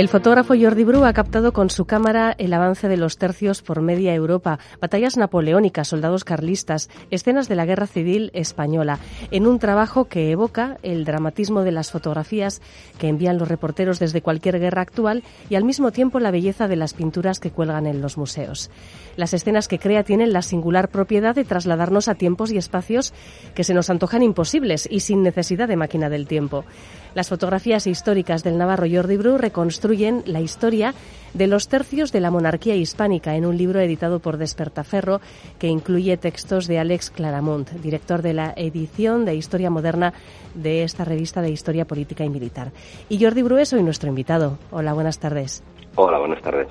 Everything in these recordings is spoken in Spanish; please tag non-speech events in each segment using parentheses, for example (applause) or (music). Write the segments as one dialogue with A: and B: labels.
A: El fotógrafo Jordi Bru ha captado con su cámara el avance de los tercios por media Europa, batallas napoleónicas, soldados carlistas, escenas de la Guerra Civil Española, en un trabajo que evoca el dramatismo de las fotografías que envían los reporteros desde cualquier guerra actual y al mismo tiempo la belleza de las pinturas que cuelgan en los museos. Las escenas que crea tienen la singular propiedad de trasladarnos a tiempos y espacios que se nos antojan imposibles y sin necesidad de máquina del tiempo. Las fotografías históricas del navarro Jordi Bru reconstruyen la historia de los tercios de la monarquía hispánica en un libro editado por Despertaferro que incluye textos de Alex Claramont, director de la edición de Historia Moderna de esta revista de Historia Política y Militar. Y Jordi Bru es hoy nuestro invitado. Hola, buenas tardes.
B: Hola, buenas tardes.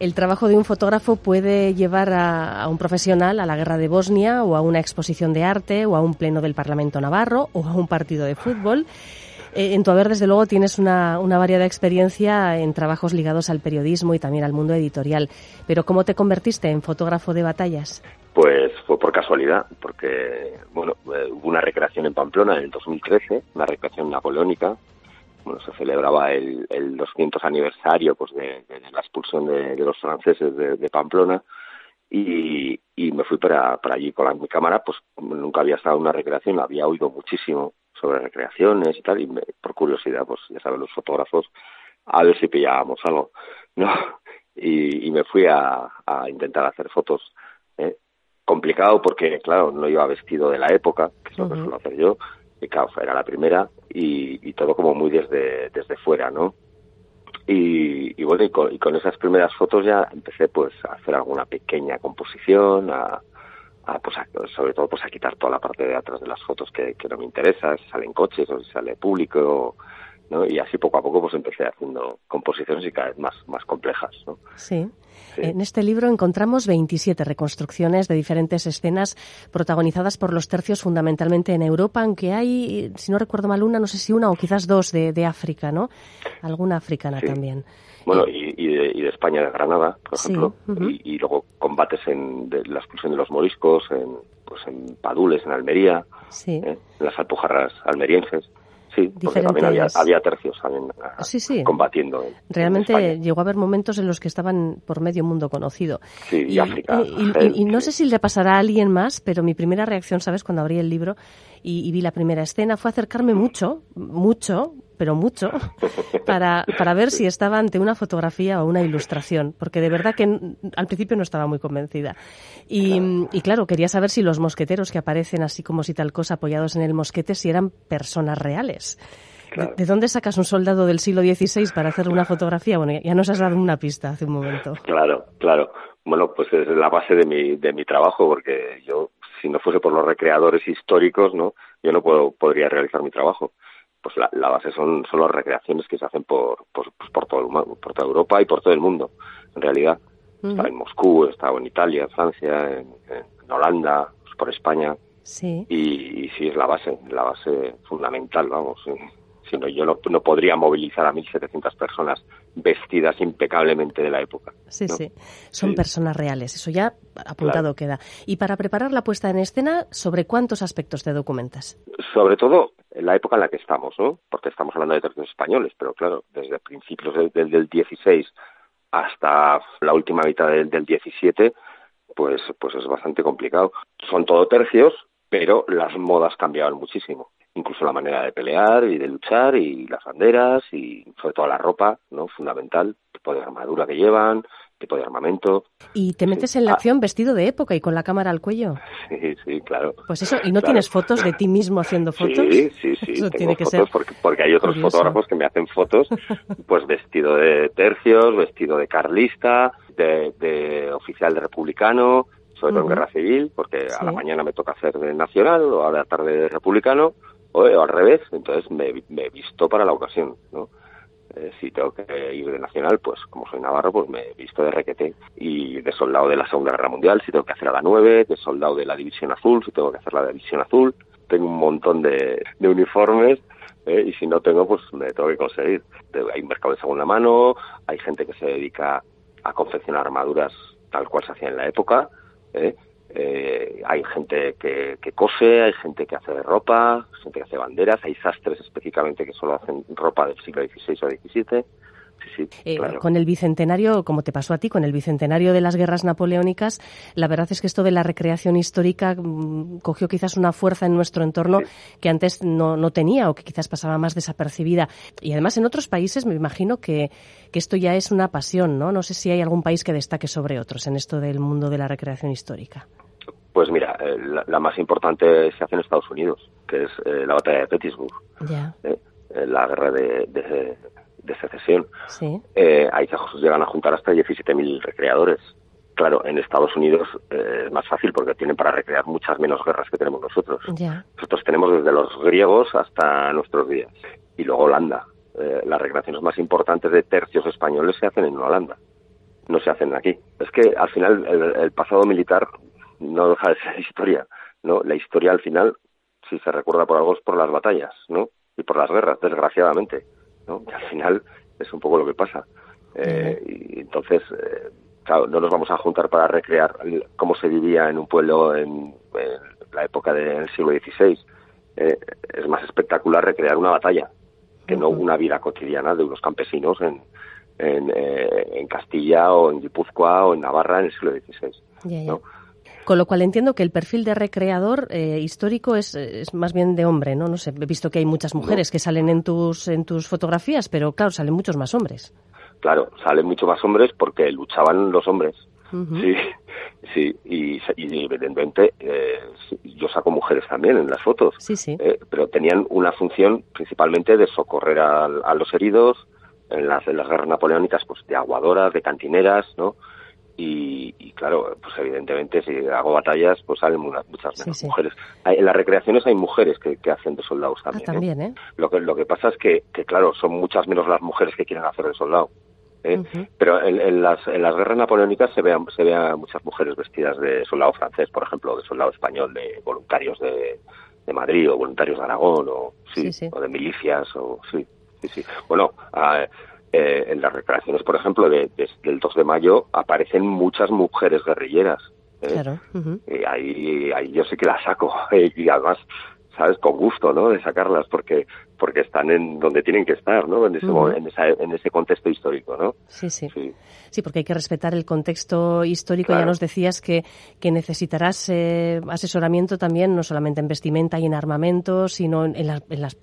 A: El trabajo de un fotógrafo puede llevar a, a, un profesional a la guerra de Bosnia o a una exposición de arte o a un pleno del Parlamento Navarro o a un partido de fútbol. Eh, en tu haber, desde luego, tienes una, variada experiencia en trabajos ligados al periodismo y también al mundo editorial. Pero ¿cómo te convertiste en fotógrafo de batallas?
B: Pues fue por casualidad, porque bueno, eh, hubo una recreación en Pamplona en el 2013, una recreación napoleónica. Bueno, se celebraba el, el 200 aniversario pues, de, la expulsión de, los franceses de, Pamplona y, me fui para, allí con la, mi cámara, pues nunca había estado en una recreación, había oído muchísimo sobre recreaciones y tal, y me, por curiosidad, pues ya saben los fotógrafos, a ver si pillábamos algo, ¿no? (laughs) Y, y me fui a, a, intentar hacer fotos. ¿eh? Complicado porque, claro, no iba vestido de la época, que es lo uh -huh. que suelo hacer yo, y claro, era la primera, y, y todo como muy desde, desde fuera, ¿no? Y, y, bueno, y con, y con, esas primeras fotos ya empecé pues a hacer alguna pequeña composición, a, a, pues a, sobre todo pues a quitar toda la parte de atrás de las fotos que, que no me interesa, si salen coches o si sale público, ¿no? Y así poco a poco pues empecé haciendo composiciones y cada vez más, más complejas, ¿no?
A: Sí. sí. En este libro encontramos 27 reconstrucciones de diferentes escenas protagonizadas por los tercios fundamentalmente en Europa, aunque hay, si no recuerdo mal, una, no sé si una o quizás dos de, de África, ¿no? Alguna africana
B: sí.
A: también.
B: Bueno, y, y, de, y, de, España, de Granada, por ejemplo, sí, uh -huh. y, y, luego combates en de la expulsión de los moriscos, en, pues en Padules, en Almería,
A: sí.
B: ¿eh? en las alpujarras almerienses. Sí, porque también había, había tercios también
A: ah, sí, sí.
B: combatiendo. En,
A: Realmente
B: en
A: llegó a haber momentos en los que estaban por medio mundo conocido.
B: Sí, y, y África.
A: Y, y, no sé si le pasará a alguien más, pero mi primera reacción, ¿sabes? Cuando abrí el libro y, vi la primera escena fue acercarme mucho, mucho, pero mucho, (laughs) para, para ver si estaba ante una fotografía o una ilustración, porque de verdad que al principio no estaba muy convencida. Y claro. y claro, quería saber si los mosqueteros que aparecen así como si tal cosa apoyados en el mosquete, si eran personas reales. Claro. ¿De, ¿De, dónde sacas un soldado del siglo XVI para hacer una fotografía? Bueno, ya nos has dado una pista hace un momento.
B: Claro, claro. Bueno, pues es la base de mi, de mi trabajo, porque yo, si no fuese por los recreadores históricos, ¿no? Yo no puedo, podría realizar mi trabajo pues la, la, base son, son las recreaciones que se hacen por, por, pues por, todo el, por toda Europa y por todo el mundo, en realidad. Uh -huh. Está en Moscú, estado en Italia, en Francia, en, en Holanda, pues por España.
A: Sí.
B: Y, y, sí, es la base, la base fundamental, vamos. Si no, yo no, no podría movilizar a 1.700 personas vestidas impecablemente de la época.
A: Sí,
B: ¿no?
A: sí. Son sí. personas reales, eso ya apuntado claro. queda. Y para preparar la puesta en escena, ¿sobre cuántos aspectos te documentas?
B: Sobre todo la época en la que estamos, ¿no? Porque estamos hablando de tercios españoles, pero claro, desde principios del, del, del 16 hasta la última mitad del, del 17, pues, pues es bastante complicado. Son todo tercios, pero las modas cambiaban muchísimo incluso la manera de pelear y de luchar y las banderas y sobre todo la ropa, ¿no? Fundamental, tipo de armadura que llevan, tipo de armamento.
A: ¿Y te metes en la ah. acción vestido de época y con la cámara al cuello? (laughs)
B: Sí, sí, claro.
A: Pues eso, ¿y no tienes fotos de ti mismo haciendo fotos?
B: Sí, sí, sí. (laughs) Eso tiene que fotos ser porque, hay otros fotógrafos que me hacen fotos, pues vestido de tercios, vestido de carlista, de, oficial de republicano, sobre todo en guerra civil, porque a la mañana me toca hacer de nacional o a la tarde de republicano, o, al revés, entonces me, me he visto para la ocasión, ¿no? Eh, si tengo que ir de nacional, pues como soy navarro, pues me he visto de requete y de soldado de la Segunda Guerra Mundial, si tengo que hacer a la 9, de soldado de la División Azul, si tengo que hacer la División Azul. Tengo un montón de, uniformes eh, y si no tengo, pues me tengo que conseguir. Hay un mercado de segunda mano, hay gente que se dedica a confeccionar armaduras tal cual se hacía en la época. ¿eh? Eh, hay gente que, cose, hay gente que hace ropa, gente que hace banderas, hay sastres específicamente que solo hacen ropa del siglo XVI o XVII. Sí,
A: eh, Con el bicentenario, como te pasó a ti, con el bicentenario de las guerras napoleónicas, la verdad es que esto de la recreación histórica mm, cogió quizás una fuerza en nuestro entorno que antes no, no, tenía o que quizás pasaba más desapercibida. Y además en otros países me imagino que, que esto ya es una pasión, ¿no? No sé si hay algún país que destaque sobre otros en esto del mundo de la recreación histórica.
B: Pues mira, eh, la, más importante se hace en Estados Unidos, que es eh, la batalla de Petersburg, ¿eh? la guerra de, secesión. ahí se llegan a juntar hasta 17.000 recreadores. Claro, en Estados Unidos es más fácil porque tienen para recrear muchas menos guerras que tenemos nosotros. Nosotros tenemos desde los griegos hasta nuestros días. Y luego Holanda. las recreaciones más importantes de tercios españoles se hacen en Holanda no se hacen aquí. Es que al final el pasado militar no deja de ser (laughs) historia, ¿no? La historia al final, si se recuerda por algo, es por las batallas, ¿no? Y por las guerras, desgraciadamente, ¿no? Que al final es un poco lo que pasa. Eh, y entonces, eh, claro, no nos vamos a juntar para recrear cómo se vivía en un pueblo en, la época del siglo XVI. Eh, es más espectacular recrear una batalla que no una vida cotidiana de unos campesinos en, en, en Castilla o en Guipúzcoa o en Navarra en el siglo XVI. ¿no?
A: Con lo cual entiendo que el perfil de recreador eh, histórico es, más bien de hombre, ¿no? No sé, he visto que hay muchas mujeres que salen en tus, en tus fotografías, pero claro, salen muchos más hombres.
B: Claro, salen muchos más hombres porque luchaban los hombres. Sí, sí, y, evidentemente eh, yo saco mujeres también en las fotos,
A: sí, sí.
B: Eh, pero tenían una función principalmente de socorrer a, a los heridos, en las, en las guerras napoleónicas, pues de aguadoras, de cantineras, ¿no? Y, claro, pues evidentemente si hago batallas, pues salen muchas menos mujeres. en las recreaciones hay mujeres que, hacen de soldados
A: ah,
B: también.
A: ¿eh? ¿eh?
B: Lo, que, lo que pasa es que, que, claro, son muchas menos las mujeres que quieren hacer de soldado. ¿eh? Pero en, las, en las guerras napoleónicas se ve, se ve a muchas mujeres vestidas de soldado francés, por ejemplo, de soldado español, de voluntarios de, de Madrid o voluntarios de Aragón o, sí, o de milicias. o sí, sí, sí. Bueno, a, eh, en las recreaciones, por ejemplo, de, del 2 de mayo aparecen muchas mujeres guerrilleras. ¿eh?
A: Claro.
B: y ahí, ahí yo sí que las saco (laughs) y además sabes con gusto no de sacarlas porque porque están en donde tienen que estar no en ese en, esa, en, ese contexto histórico no
A: sí, sí, sí. Porque hay que respetar el contexto histórico. Ya nos decías que que necesitarás eh, asesoramiento también no solamente en vestimenta y en armamento sino en, en las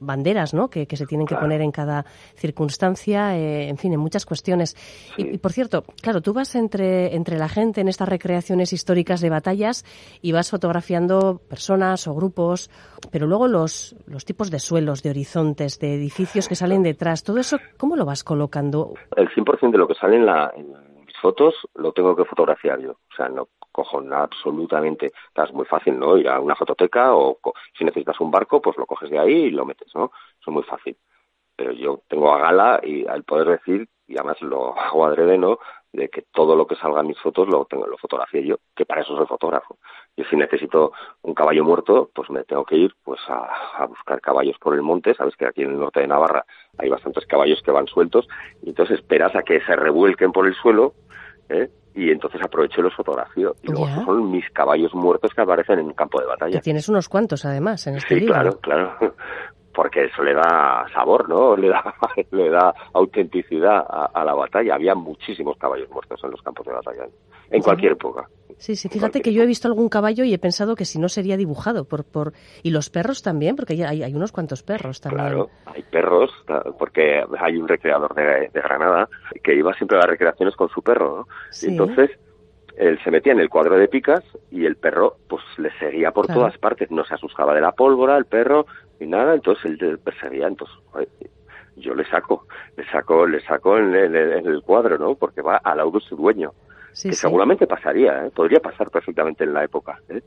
A: banderas ¿no? que, se tienen que poner en cada circunstancia, eh, en fin, en muchas cuestiones. Y, por cierto, claro, tú vas entre, entre la gente en estas recreaciones históricas de batallas y vas fotografiando personas o grupos, pero luego los, los tipos de suelos, de horizontes, de edificios que salen detrás, todo eso, ¿cómo lo vas colocando?
B: El 100% de lo que sale en, la, en mis fotos lo tengo que fotografiar yo. O sea, no cojo absolutamente, es muy fácil, ¿no? Ir a una fototeca o si necesitas un barco, pues lo coges de ahí y lo metes, ¿no? Eso es muy fácil. Pero yo tengo a gala y al poder decir, y además lo (laughs) hago adrede, ¿no? De que todo lo que salga en mis fotos lo tengo, lo fotografíe yo, que para eso soy fotógrafo. Y si necesito un caballo muerto, pues me tengo que ir pues a, buscar caballos por el monte. Sabes que aquí en el norte de Navarra hay bastantes caballos que van sueltos, y entonces esperas a que se revuelquen por el suelo, ¿eh? y entonces aprovecho y los fotografío. Y luego son mis caballos muertos que aparecen en un campo de batalla.
A: Que tienes unos cuantos además en este
B: sí, claro, claro. Porque eso le da sabor, ¿no? (laughs) Le da, le da autenticidad a, la batalla. Había muchísimos caballos muertos en los campos de batalla, en cualquier época.
A: Sí, sí, fíjate que yo he visto algún caballo y he pensado que si no sería dibujado. por, por Y los perros también, porque hay, hay unos cuantos perros también.
B: Claro, hay perros, porque hay un recreador de, Granada que iba siempre a las recreaciones con su perro, ¿no? Y entonces él se metía en el cuadro de picas y el perro pues le seguía por todas partes, no se asustaba de la pólvora, el perro y nada, entonces él le perseguía, entonces yo le saco, le saco, le saco en, el cuadro, ¿no? Porque va al de su dueño. que seguramente pasaría, ¿eh? podría pasar perfectamente en la época, ¿eh?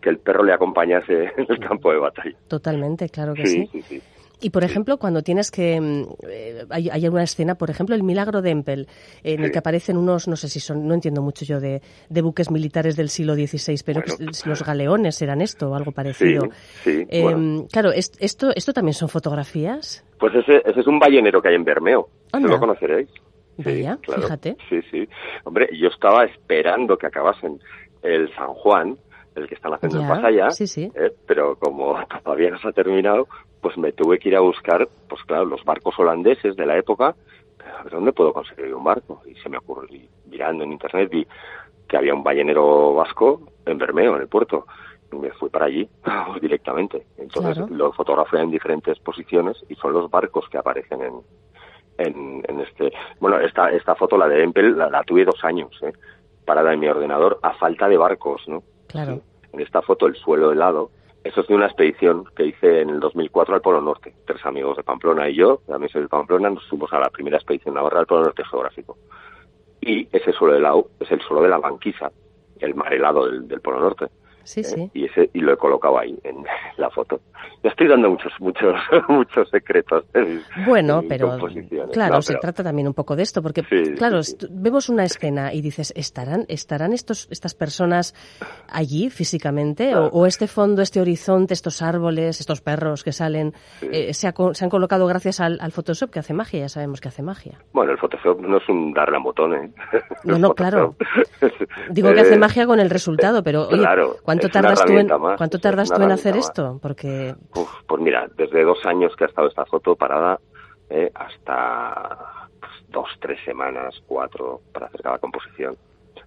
B: que el perro le acompañase en el campo de batalla.
A: Totalmente, claro que sí. sí. sí y por ejemplo, cuando tienes que. Mm, eh, hay, hay, una escena, por ejemplo, el milagro de Empel, en el que aparecen unos, no sé si son, no entiendo mucho yo de, de buques militares del siglo XVI, pero los galeones eran esto o algo parecido.
B: Sí,
A: eh, Claro, ¿esto, ¿esto también son fotografías?
B: Pues ese, ese es un ballenero que hay en Bermeo. lo conoceréis.
A: Vaya, fíjate.
B: Sí, sí. Hombre, yo estaba esperando que acabasen el San Juan, el que están haciendo en Pasaya,
A: sí, sí.
B: Eh, pero como (laughs) todavía no se ha terminado, pues me tuve que ir a buscar, pues claro, los barcos holandeses de la época, a ver dónde puedo conseguir un barco. Y se me ocurrió, mirando en internet, vi que había un ballenero vasco en Bermeo, en el puerto. Y me fui para allí (laughs) directamente. Entonces lo fotografé en diferentes posiciones y son los barcos que aparecen en, en, este. Bueno, esta, esta foto, la de Empel, la, tuve dos años, ¿eh? parada en mi ordenador, a falta de barcos, ¿no?
A: Claro.
B: En esta foto, el suelo helado, eso es de una expedición que hice en el 2004 al Polo Norte. Tres amigos de Pamplona y yo, también soy de Pamplona, nos fuimos a la primera expedición navarra al Polo Norte geográfico. Y ese suelo helado es el suelo de la banquisa, el mar helado del Polo Norte.
A: Sí,
B: ¿eh?
A: sí.
B: Y, ese, y lo he colocado ahí en (laughs) la foto. Ya estoy dando muchos, muchos, (laughs) muchos secretos.
A: bueno, pero claro, se trata también un poco de esto, porque claro, vemos una escena y dices, ¿estarán, estarán estos, estas personas allí físicamente? O, este fondo, este horizonte, estos árboles, estos perros que salen, eh, se, se, han colocado gracias al, Photoshop que hace magia, ya sabemos que hace magia.
B: Bueno, el Photoshop no es un darle a botón, ¿eh? (laughs)
A: No, no, claro. Digo que hace magia con el resultado, pero oye,
B: claro
A: ¿Cuánto tardas tú en, ¿cuánto tardas tú en hacer esto? Porque...
B: pues mira, desde dos años que ha estado esta foto parada eh, hasta pues, dos, tres semanas, cuatro para hacer cada composición.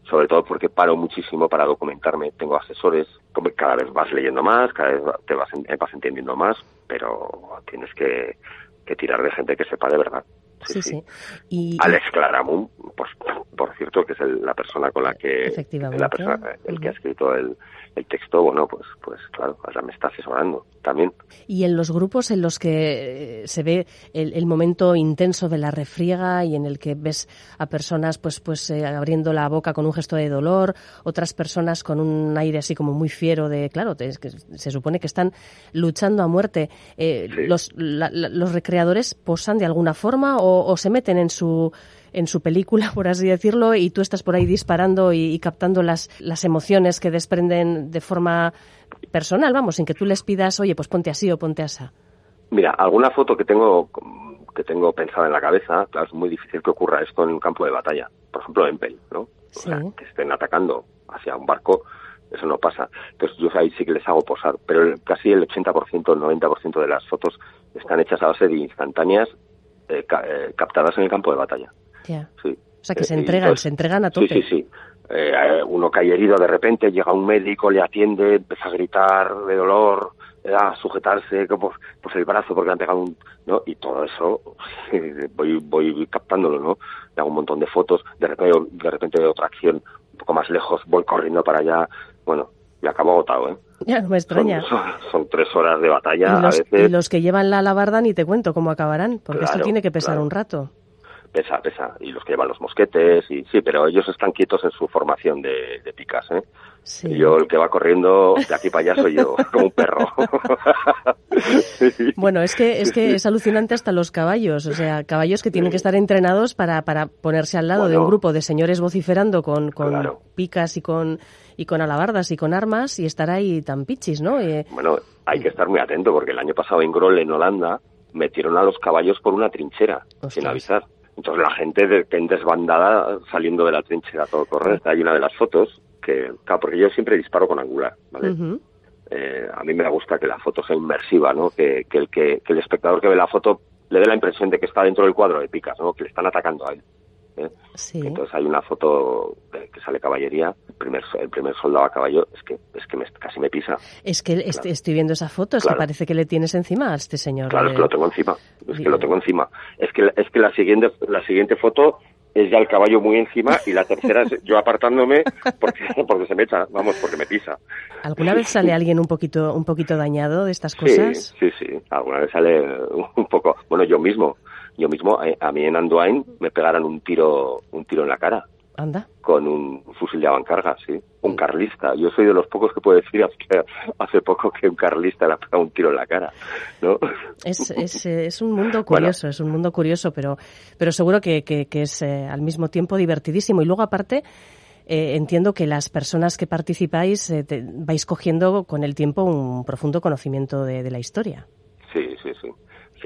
B: Sobre todo porque paro muchísimo para documentarme. Tengo asesores, cada vez vas leyendo más, cada vez te vas, vas entendiendo más, pero tienes que, que tirar de gente que sepa de verdad.
A: Sí, sí. Y,
B: Alex Claramun, pues, por cierto, que es la persona con la que... La persona, el que ha escrito el, el texto, bueno, pues, pues claro, ahora me está asesorando también.
A: Y en los grupos en los que eh, se ve el, momento intenso de la refriega y en el que ves a personas pues, pues eh, abriendo la boca con un gesto de dolor, otras personas con un aire así como muy fiero de, claro, que se supone que están luchando a muerte. Eh, los, ¿Los recreadores posan de alguna forma o, o se meten en su en su película, (laughs) por así decirlo, y tú estás por ahí disparando y, captando las, las emociones que desprenden de forma personal, vamos, sin que tú les pidas, oye, pues ponte así o ponte así.
B: Mira, alguna foto que tengo que tengo pensada en la cabeza, claro, es muy difícil que ocurra esto en un campo de batalla. Por ejemplo, en Pel, ¿no? O sea, que estén atacando hacia un barco, eso no pasa. Entonces yo ahí sí que les hago posar, pero casi el 80%, el 90% de las fotos están hechas a base de instantáneas eh, eh, captadas en el campo de batalla.
A: Sí. O sea, que se eh, entregan, se entregan a tope.
B: Sí, sí, sí. Eh, uno cae herido de repente, llega un médico, le atiende, empieza a gritar de dolor, a sujetarse pues, pues el brazo porque le han pegado un... ¿no? Y todo eso (laughs) voy, voy captándolo, ¿no? Le hago un montón de fotos, de repente, de repente de otra acción un poco más lejos, voy corriendo para allá, bueno, y acabo agotado, ¿eh? (laughs)
A: Ya, no me extraña.
B: Son, tres horas de batalla
A: ¿Y los,
B: a veces.
A: Y los que llevan la alabarda ni te cuento cómo acabarán, porque esto tiene que pesar un rato
B: pesa, pesa. Y los que llevan los mosquetes, y sí, pero ellos están quietos en su formación de, picas, ¿eh? Y yo el que va corriendo de aquí para allá soy yo, (laughs) como un perro. (laughs)
A: bueno, es que, es que es alucinante hasta los caballos, o sea, caballos que tienen que estar entrenados para, para ponerse al lado de un grupo de señores vociferando con, con picas y con, y con alabardas y con armas y estar ahí tan pichis, ¿no?
B: Eh, bueno, hay que estar muy atento porque el año pasado en Groll, en Holanda, metieron a los caballos por una trinchera, sin avisar. Entonces la gente de, en desbandada saliendo de la trinchera todo correr. Hay una de las fotos que, claro, porque yo siempre disparo con angular, ¿vale? Eh, a mí me gusta que la foto sea inmersiva, ¿no? Que, el, que, el espectador que ve la foto le dé la impresión de que está dentro del cuadro de picas, ¿no? Que le están atacando a él. ¿Eh? Entonces hay una foto que sale caballería, el primer, el primer soldado a caballo, es que, es que me, casi me pisa.
A: Es que estoy viendo esa foto, es que parece que le tienes encima a este señor.
B: Claro, es que lo tengo encima, es que lo tengo encima. Es que, es que la siguiente, la siguiente foto es ya el caballo muy encima y la tercera es yo apartándome porque, (laughs) porque se me echa, vamos, porque me pisa.
A: ¿Alguna vez sale alguien un poquito, un poquito dañado de estas cosas?
B: Sí, sí, sí. Alguna vez sale un poco. Bueno, yo mismo, yo mismo, eh, a mí en Anduin me pegaron un tiro, un tiro en la cara.
A: Anda.
B: Con un fusil de avancarga, sí. Un carlista. Yo soy de los pocos que puedo decir (laughs) hace poco que un carlista le ha pegado un tiro en la cara, ¿no?
A: Es, es, es un mundo curioso, es un mundo curioso, pero, pero seguro que, que, es eh, al mismo tiempo divertidísimo. Y luego, aparte, eh, entiendo que las personas que participáis eh, vais cogiendo con el tiempo un profundo conocimiento de, de la historia.
B: Sí, sí, sí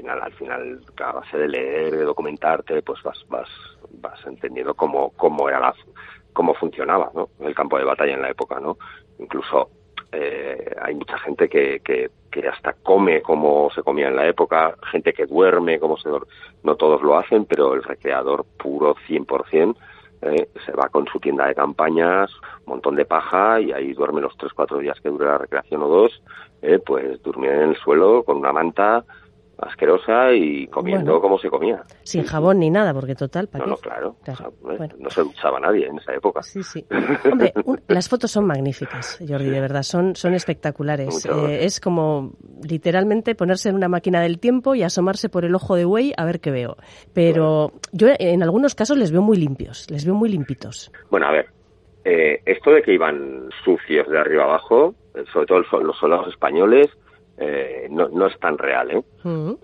B: al final, a base de leer, de documentarte, pues vas, vas, vas entendiendo cómo, cómo era la, cómo funcionaba. El campo de batalla en la época, ¿no? Incluso eh, hay mucha gente que, que, que, hasta come como se comía en la época, gente que duerme como se duerme. No todos lo hacen, pero el recreador puro 100%. Eh, se va con su tienda de campañas, montón de paja y ahí duerme los tres, cuatro días que dure la recreación o dos, eh, pues durmiendo en el suelo con una manta, asquerosa y comiendo como se comía.
A: Sin jabón ni nada, porque total, ¿para
B: no, no, claro. No se duchaba nadie en esa época.
A: Sí, sí. (laughs) Hombre, las fotos son magníficas, Jordi, de verdad, son, son espectaculares. Eh, es como literalmente ponerse en una máquina del tiempo y asomarse por el ojo de buey a ver qué veo. Pero yo en algunos casos les veo muy limpios, les veo muy limpitos.
B: Bueno, a ver, eh, esto de que iban sucios de arriba abajo, eh, sobre todo los soldados españoles, eh, no, no es tan real. ¿eh?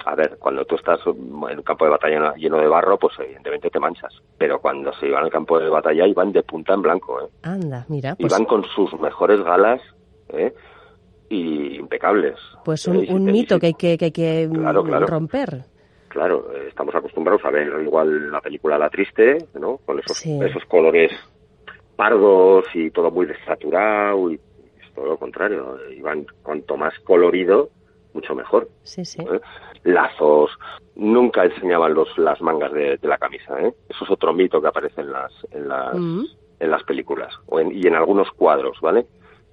B: A ver, cuando tú estás en un campo de batalla lleno de barro, pues evidentemente te manchas. Pero cuando se iban al campo de batalla iban de punta en blanco. ¿eh?
A: Anda, mira. Pues...
B: Iban con sus mejores galas ¿eh? y impecables.
A: Pues un, un mito que hay que, que, hay que romper.
B: Claro, estamos acostumbrados a ver igual la película La Triste, ¿no? Con esos, esos colores pardos y todo muy desaturado y todo lo contrario, iban cuanto más colorido, mucho mejor.
A: Sí, sí.
B: ¿Eh? Lazos, nunca enseñaban los, las mangas de, la camisa, ¿eh? Eso es otro mito que aparece en las, en las, mm. en las películas o y en algunos cuadros, ¿vale?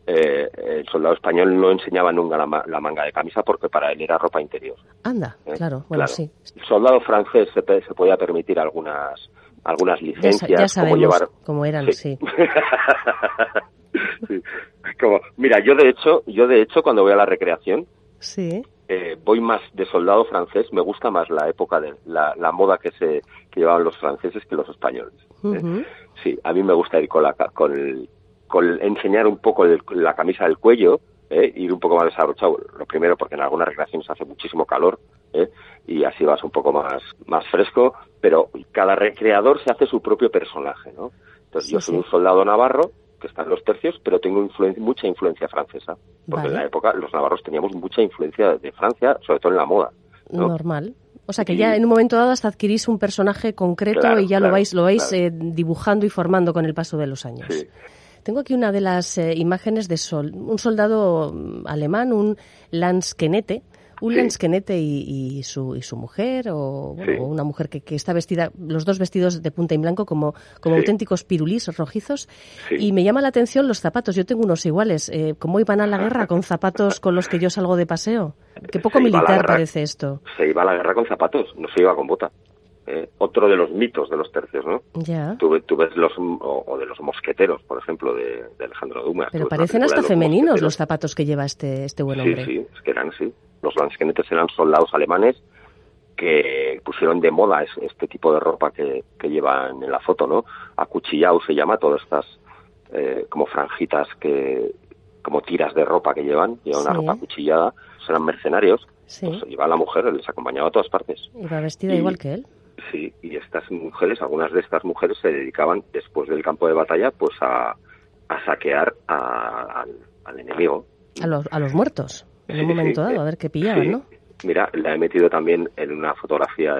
B: Eh, el soldado español no enseñaba nunca la, manga de camisa porque para él era ropa interior.
A: Anda, ¿Eh? claro, bueno, sí.
B: El soldado francés se, se podía permitir algunas algunas licencias
A: ya, sabemos como llevar cómo eran, sí. (laughs) (laughs)
B: Como, mira, yo de hecho, yo de hecho cuando voy a la recreación,
A: sí.
B: Eh, voy más de soldado francés, me gusta más la época de la, moda que se que llevaban los franceses que los españoles. ¿eh? Sí, a mí me gusta ir con la con, el, con enseñar un poco la camisa del cuello, ¿eh? ir un poco más desabrochado. Lo primero porque en algunas recreaciones hace muchísimo calor ¿eh? y así vas un poco más más fresco, pero cada recreador se hace su propio personaje, ¿no? Entonces yo soy un soldado navarro que están los tercios, pero tengo mucha influencia francesa, porque en la época los navarros teníamos mucha influencia de Francia, sobre todo en la moda.
A: Normal. O sea que ya en un momento dado hasta adquirís un personaje concreto y ya lo vais, lo vais eh, dibujando y formando con el paso de los años. Tengo aquí una de las eh, imágenes de sol, un soldado mm, alemán, un Un lansquenete y, su, y su mujer o, una mujer que, que, está vestida, los dos vestidos de punta y blanco como, como auténticos pirulís rojizos. Y me llama la atención los zapatos. Yo tengo unos iguales. Eh, ¿Cómo iban a la guerra con zapatos con los que yo salgo de paseo? Qué poco militar parece esto.
B: Se iba a la guerra con zapatos, no se iba con bota. Eh, otro de los mitos de los tercios, ¿no?
A: Ya.
B: Tú, ves los, o, de los mosqueteros, por ejemplo, de, Alejandro Dumas.
A: Pero parecen hasta femeninos los zapatos que lleva este, este buen hombre.
B: Sí, sí, es que eran así. Los lansquenetes eran soldados alemanes que pusieron de moda este tipo de ropa que, que llevan en la foto, ¿no? Acuchillado se llama, todas estas eh, como franjitas que, como tiras de ropa que llevan, llevan una ropa acuchillada, eran mercenarios, sí. pues iba la mujer, les acompañaba a todas partes.
A: Iba vestida igual que él.
B: Sí, y estas mujeres, algunas de estas mujeres se dedicaban después del campo de batalla pues a, a saquear al, enemigo.
A: A los, a los muertos, en un momento dado, a ver qué pillaban, ¿no?
B: Mira, la he metido también en una fotografía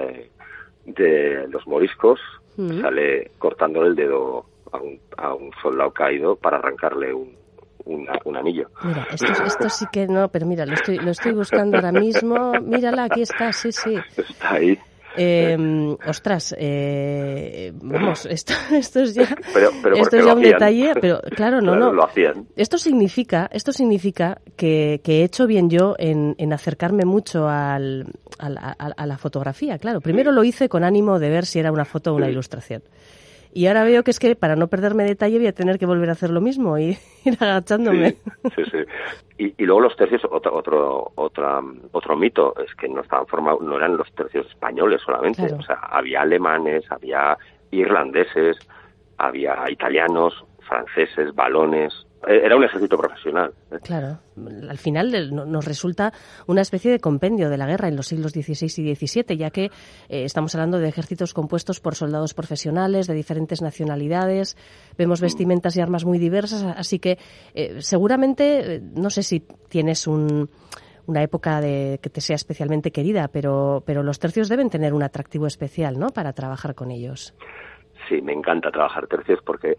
B: de, los moriscos, mm. sale cortando el dedo a un, a un soldado caído para arrancarle un, un, anillo.
A: Mira, esto, esto, sí que no, pero mira, lo estoy, lo estoy buscando ahora mismo. Mírala, aquí está, sí, sí. (laughs)
B: Está ahí.
A: Eh, ostras, eh, vamos, (laughs) esto, esto es ya, (laughs) esto es ya un detalle, pero (laughs) claro, no, no.
B: Lo hacían.
A: Esto significa, esto significa que, que he hecho bien yo en, en acercarme mucho al, a, la fotografía, claro. Primero lo hice con ánimo de ver si era una foto o una ilustración. Y ahora veo que es que para no perderme detalle voy a tener que volver a hacer lo mismo y (laughs) ir agachándome.
B: Sí, sí. Y, y, luego los tercios, otro, otro, otra, otro mito, es que no estaban formados, no eran los tercios españoles solamente. O sea, había alemanes, había irlandeses, había italianos, franceses, balones, era un ejército profesional.
A: ¿eh? Claro, al final nos resulta una especie de compendio de la guerra en los siglos XVI y XVII, ya que eh, estamos hablando de ejércitos compuestos por soldados profesionales de diferentes nacionalidades, vemos vestimentas y armas muy diversas, así que seguramente, no sé si tienes una época de, que te sea especialmente querida, pero, pero los tercios deben tener un atractivo especial, ¿no?, para trabajar con ellos.
B: Sí, me encanta trabajar tercios porque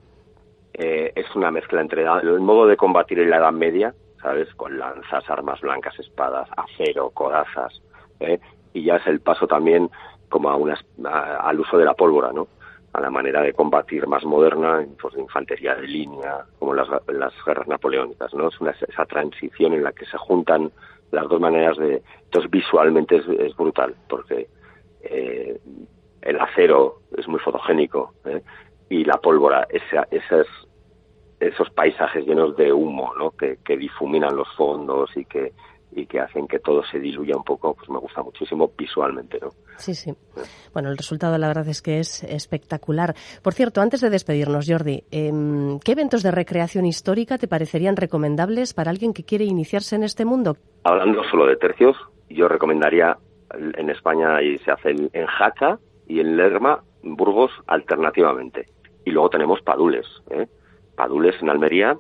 B: eh, es una mezcla entre el modo de combatir en la Edad Media, ¿sabes? Con lanzas, armas blancas, espadas, acero, corazas, ¿eh? y ya es el paso también como a unas, al uso de la pólvora, ¿no? A la manera de combatir más moderna, pues, de infantería de línea, como las, las guerras napoleónicas, ¿no? Es una, esa transición en la que se juntan las dos maneras de... Entonces, visualmente es, brutal, porque eh, el acero es muy fotogénico, ¿eh? Y la pólvora, esa, esas, esos paisajes llenos de humo, ¿no? Que, que, difuminan los fondos y que y que hacen que todo se diluya un poco, pues me gusta muchísimo visualmente, ¿no?
A: Sí, sí. Bueno, el resultado la verdad es que es espectacular. Por cierto, antes de despedirnos, Jordi, em, ¿qué eventos de recreación histórica te parecerían recomendables para alguien que quiere iniciarse en este mundo?
B: Hablando solo de tercios, yo recomendaría en España y se hace en Jaca y en Lerma, Burgos alternativamente. Y luego tenemos Padules, ¿eh? Padules en Almería,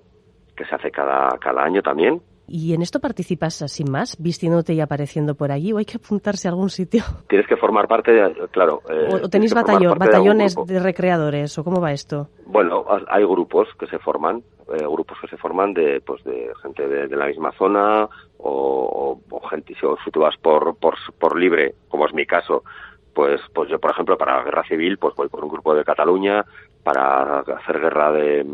B: que se hace cada, cada año también.
A: ¿Y en esto participas sin más, vistiéndote y apareciendo por allí, o hay que apuntarse a algún sitio? (laughs)
B: Tienes que formar parte, de, claro.
A: Eh, ¿O tenéis batallones de, recreadores, o cómo va esto?
B: Bueno, hay grupos que se forman, eh, grupos que se forman de, pues, de gente de, la misma zona, o, o, gente, si tú vas por, por, por libre, como es mi caso, pues, pues yo, por ejemplo, para la guerra civil, pues voy con un grupo de Cataluña, para hacer guerra de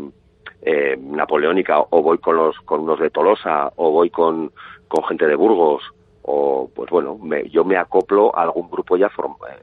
B: eh, napoleónica, o voy con los con unos de Tolosa, o voy con, con gente de Burgos, o pues bueno, me, yo me acoplo a algún grupo ya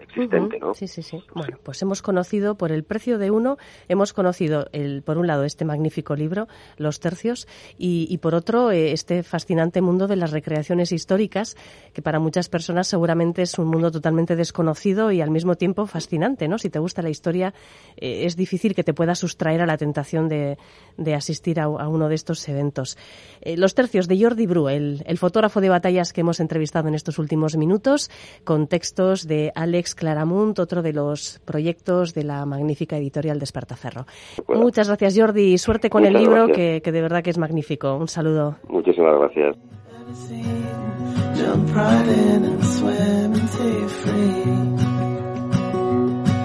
B: existente, ¿no?
A: Sí, sí, sí. Bueno, pues hemos conocido por el precio de uno, hemos conocido el, por un lado este magnífico libro, Los Tercios, y, y por otro eh, este fascinante mundo de las recreaciones históricas, que para muchas personas seguramente es un mundo totalmente desconocido y al mismo tiempo fascinante, ¿no? Si te gusta la historia, eh, es difícil que te puedas sustraer a la tentación de, de asistir a, a, uno de estos eventos. Eh, Los Tercios de Jordi Bru, el, el fotógrafo de batallas que hemos entrevistado en estos últimos minutos, con textos de Alex Claramunt, otro de los proyectos de la magnífica editorial Despertaferro. Muchas gracias, Jordi, y suerte con el libro, que, que de verdad que es magnífico. Un saludo.
B: Muchísimas gracias.
C: Jump right in and swim and free.